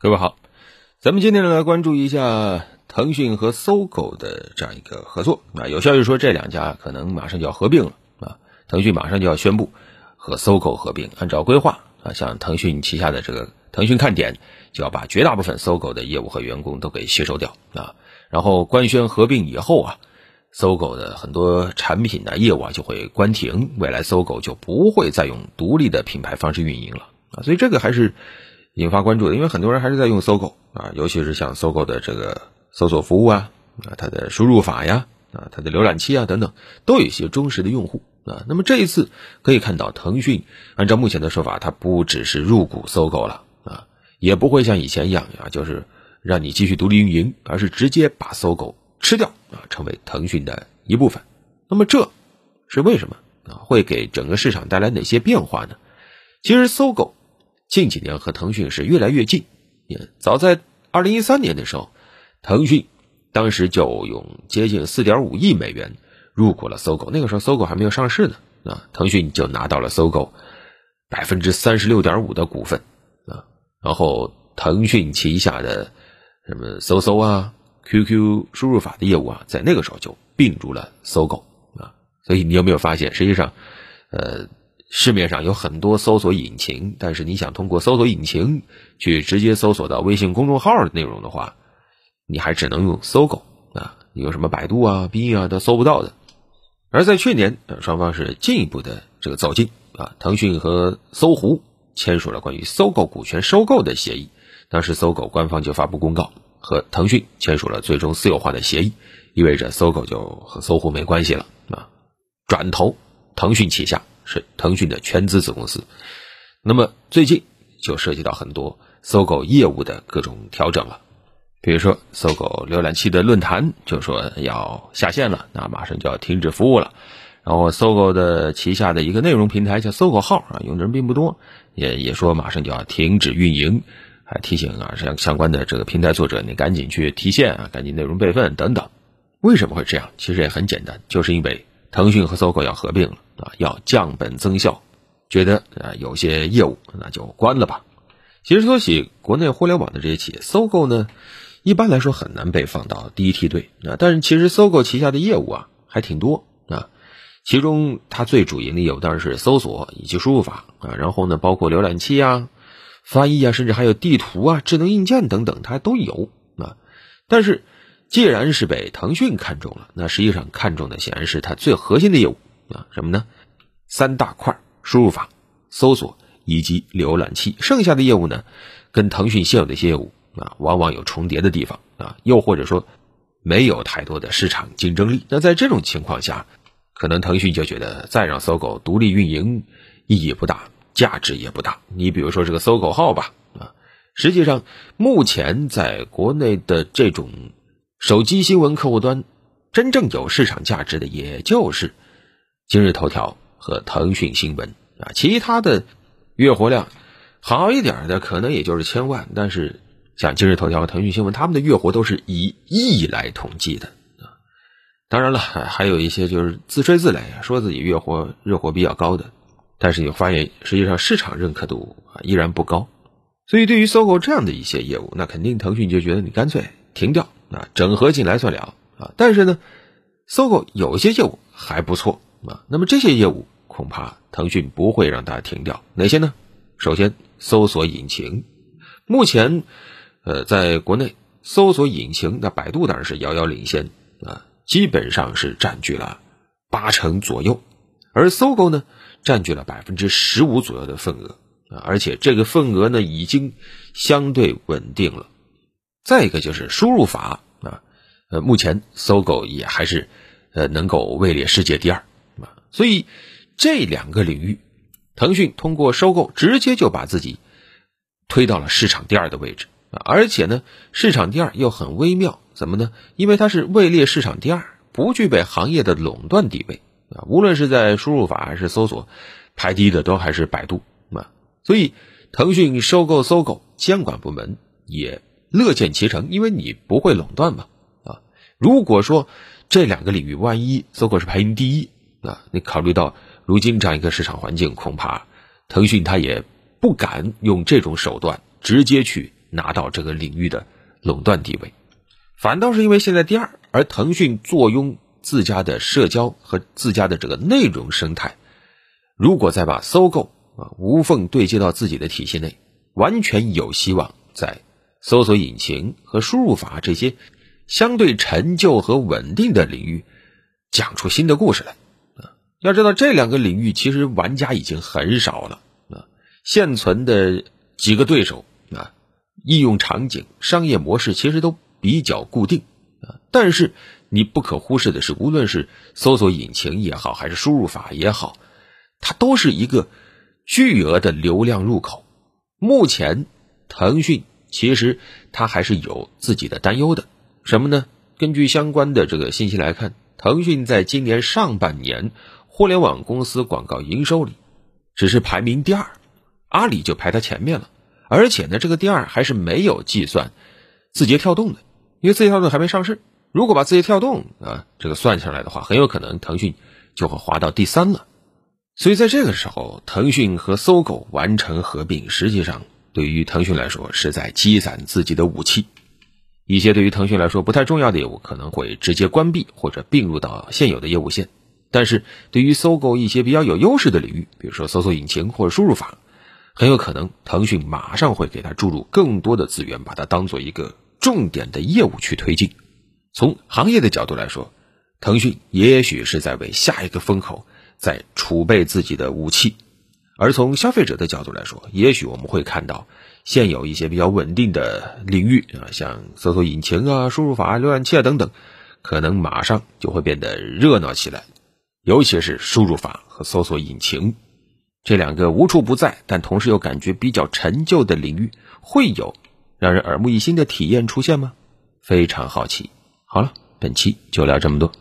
各位好，咱们今天呢来关注一下腾讯和搜狗的这样一个合作啊。有消息说这两家可能马上就要合并了啊，腾讯马上就要宣布和搜狗合并。按照规划啊，像腾讯旗下的这个腾讯看点就要把绝大部分搜狗的业务和员工都给吸收掉啊。然后官宣合并以后啊，搜狗的很多产品的业务啊就会关停，未来搜狗就不会再用独立的品牌方式运营了啊。所以这个还是。引发关注的，因为很多人还是在用搜狗啊，尤其是像搜狗的这个搜索服务啊，啊，它的输入法呀，啊，它的浏览器啊等等，都有一些忠实的用户啊。那么这一次可以看到，腾讯按照目前的说法，它不只是入股搜狗了啊，也不会像以前一样啊，就是让你继续独立运营，而是直接把搜狗吃掉啊，成为腾讯的一部分。那么这是为什么啊？会给整个市场带来哪些变化呢？其实搜狗。近几年和腾讯是越来越近，早在二零一三年的时候，腾讯当时就用接近四点五亿美元入股了搜狗。那个时候搜狗还没有上市呢，啊，腾讯就拿到了搜狗百分之三十六点五的股份啊。然后腾讯旗下的什么搜搜啊、QQ 输入法的业务啊，在那个时候就并入了搜狗啊。所以你有没有发现，实际上，呃。市面上有很多搜索引擎，但是你想通过搜索引擎去直接搜索到微信公众号的内容的话，你还只能用搜狗啊，有什么百度啊、B 啊都搜不到的。而在去年，双方是进一步的这个走近啊，腾讯和搜狐签署了关于搜狗股权收购的协议，当时搜狗官方就发布公告，和腾讯签署了最终私有化的协议，意味着搜狗就和搜狐没关系了啊，转投腾讯旗下。是腾讯的全资子公司，那么最近就涉及到很多搜狗业务的各种调整了，比如说搜狗浏览器的论坛就说要下线了，那马上就要停止服务了。然后搜狗的旗下的一个内容平台叫搜狗号啊，用的人并不多，也也说马上就要停止运营，还提醒啊相相关的这个平台作者，你赶紧去提现啊，赶紧内容备份等等。为什么会这样？其实也很简单，就是因为腾讯和搜狗要合并了。啊，要降本增效，觉得啊有些业务那就关了吧。其实说起国内互联网的这些企业，搜狗呢，一般来说很难被放到第一梯队啊。但是其实搜狗旗下的业务啊还挺多啊，其中它最主营的业务当然是搜索以及输入法啊，然后呢包括浏览器啊、翻译啊，甚至还有地图啊、智能硬件等等，它都有啊。但是既然是被腾讯看中了，那实际上看中的显然是它最核心的业务。啊，什么呢？三大块：输入法、搜索以及浏览器。剩下的业务呢，跟腾讯现有的一些业务啊，往往有重叠的地方啊，又或者说没有太多的市场竞争力。那在这种情况下，可能腾讯就觉得再让搜狗独立运营意义不大，价值也不大。你比如说这个搜狗号吧，啊，实际上目前在国内的这种手机新闻客户端，真正有市场价值的，也就是。今日头条和腾讯新闻啊，其他的月活量好一点的可能也就是千万，但是像今日头条和腾讯新闻，他们的月活都是以亿来统计的啊。当然了，还有一些就是自吹自擂，说自己月活热活比较高的，但是你发现实际上市场认可度啊依然不高。所以对于搜狗这样的一些业务，那肯定腾讯就觉得你干脆停掉啊，整合进来算了啊。但是呢，搜狗有些业务还不错。啊，那么这些业务恐怕腾讯不会让它停掉，哪些呢？首先，搜索引擎，目前，呃，在国内搜索引擎，那百度当然是遥遥领先啊，基本上是占据了八成左右，而搜狗呢，占据了百分之十五左右的份额啊，而且这个份额呢，已经相对稳定了。再一个就是输入法啊，呃，目前搜狗也还是呃能够位列世界第二啊。所以，这两个领域，腾讯通过收购，直接就把自己推到了市场第二的位置啊！而且呢，市场第二又很微妙，怎么呢？因为它是位列市场第二，不具备行业的垄断地位啊！无论是在输入法还是搜索，排第一的都还是百度啊！所以，腾讯收购搜狗，监管部门也乐见其成，因为你不会垄断嘛啊！如果说这两个领域万一搜狗是排名第一，啊，你考虑到如今这样一个市场环境，恐怕腾讯它也不敢用这种手段直接去拿到这个领域的垄断地位，反倒是因为现在第二，而腾讯坐拥自家的社交和自家的这个内容生态，如果再把搜狗啊无缝对接到自己的体系内，完全有希望在搜索引擎和输入法这些相对陈旧和稳定的领域讲出新的故事来。啊，要知道这两个领域其实玩家已经很少了啊，现存的几个对手。啊，应用场景、商业模式其实都比较固定啊，但是你不可忽视的是，无论是搜索引擎也好，还是输入法也好，它都是一个巨额的流量入口。目前，腾讯其实他还是有自己的担忧的，什么呢？根据相关的这个信息来看，腾讯在今年上半年互联网公司广告营收里只是排名第二，阿里就排在前面了。而且呢，这个第二还是没有计算字节跳动的，因为字节跳动还没上市。如果把字节跳动啊这个算下来的话，很有可能腾讯就会滑到第三了。所以在这个时候，腾讯和搜狗完成合并，实际上对于腾讯来说是在积攒自己的武器。一些对于腾讯来说不太重要的业务可能会直接关闭或者并入到现有的业务线，但是对于搜狗一些比较有优势的领域，比如说搜索引擎或者输入法。很有可能，腾讯马上会给它注入更多的资源，把它当做一个重点的业务去推进。从行业的角度来说，腾讯也许是在为下一个风口在储备自己的武器；而从消费者的角度来说，也许我们会看到现有一些比较稳定的领域啊，像搜索引擎啊、输入法、浏览器啊等等，可能马上就会变得热闹起来，尤其是输入法和搜索引擎。这两个无处不在，但同时又感觉比较陈旧的领域，会有让人耳目一新的体验出现吗？非常好奇。好了，本期就聊这么多。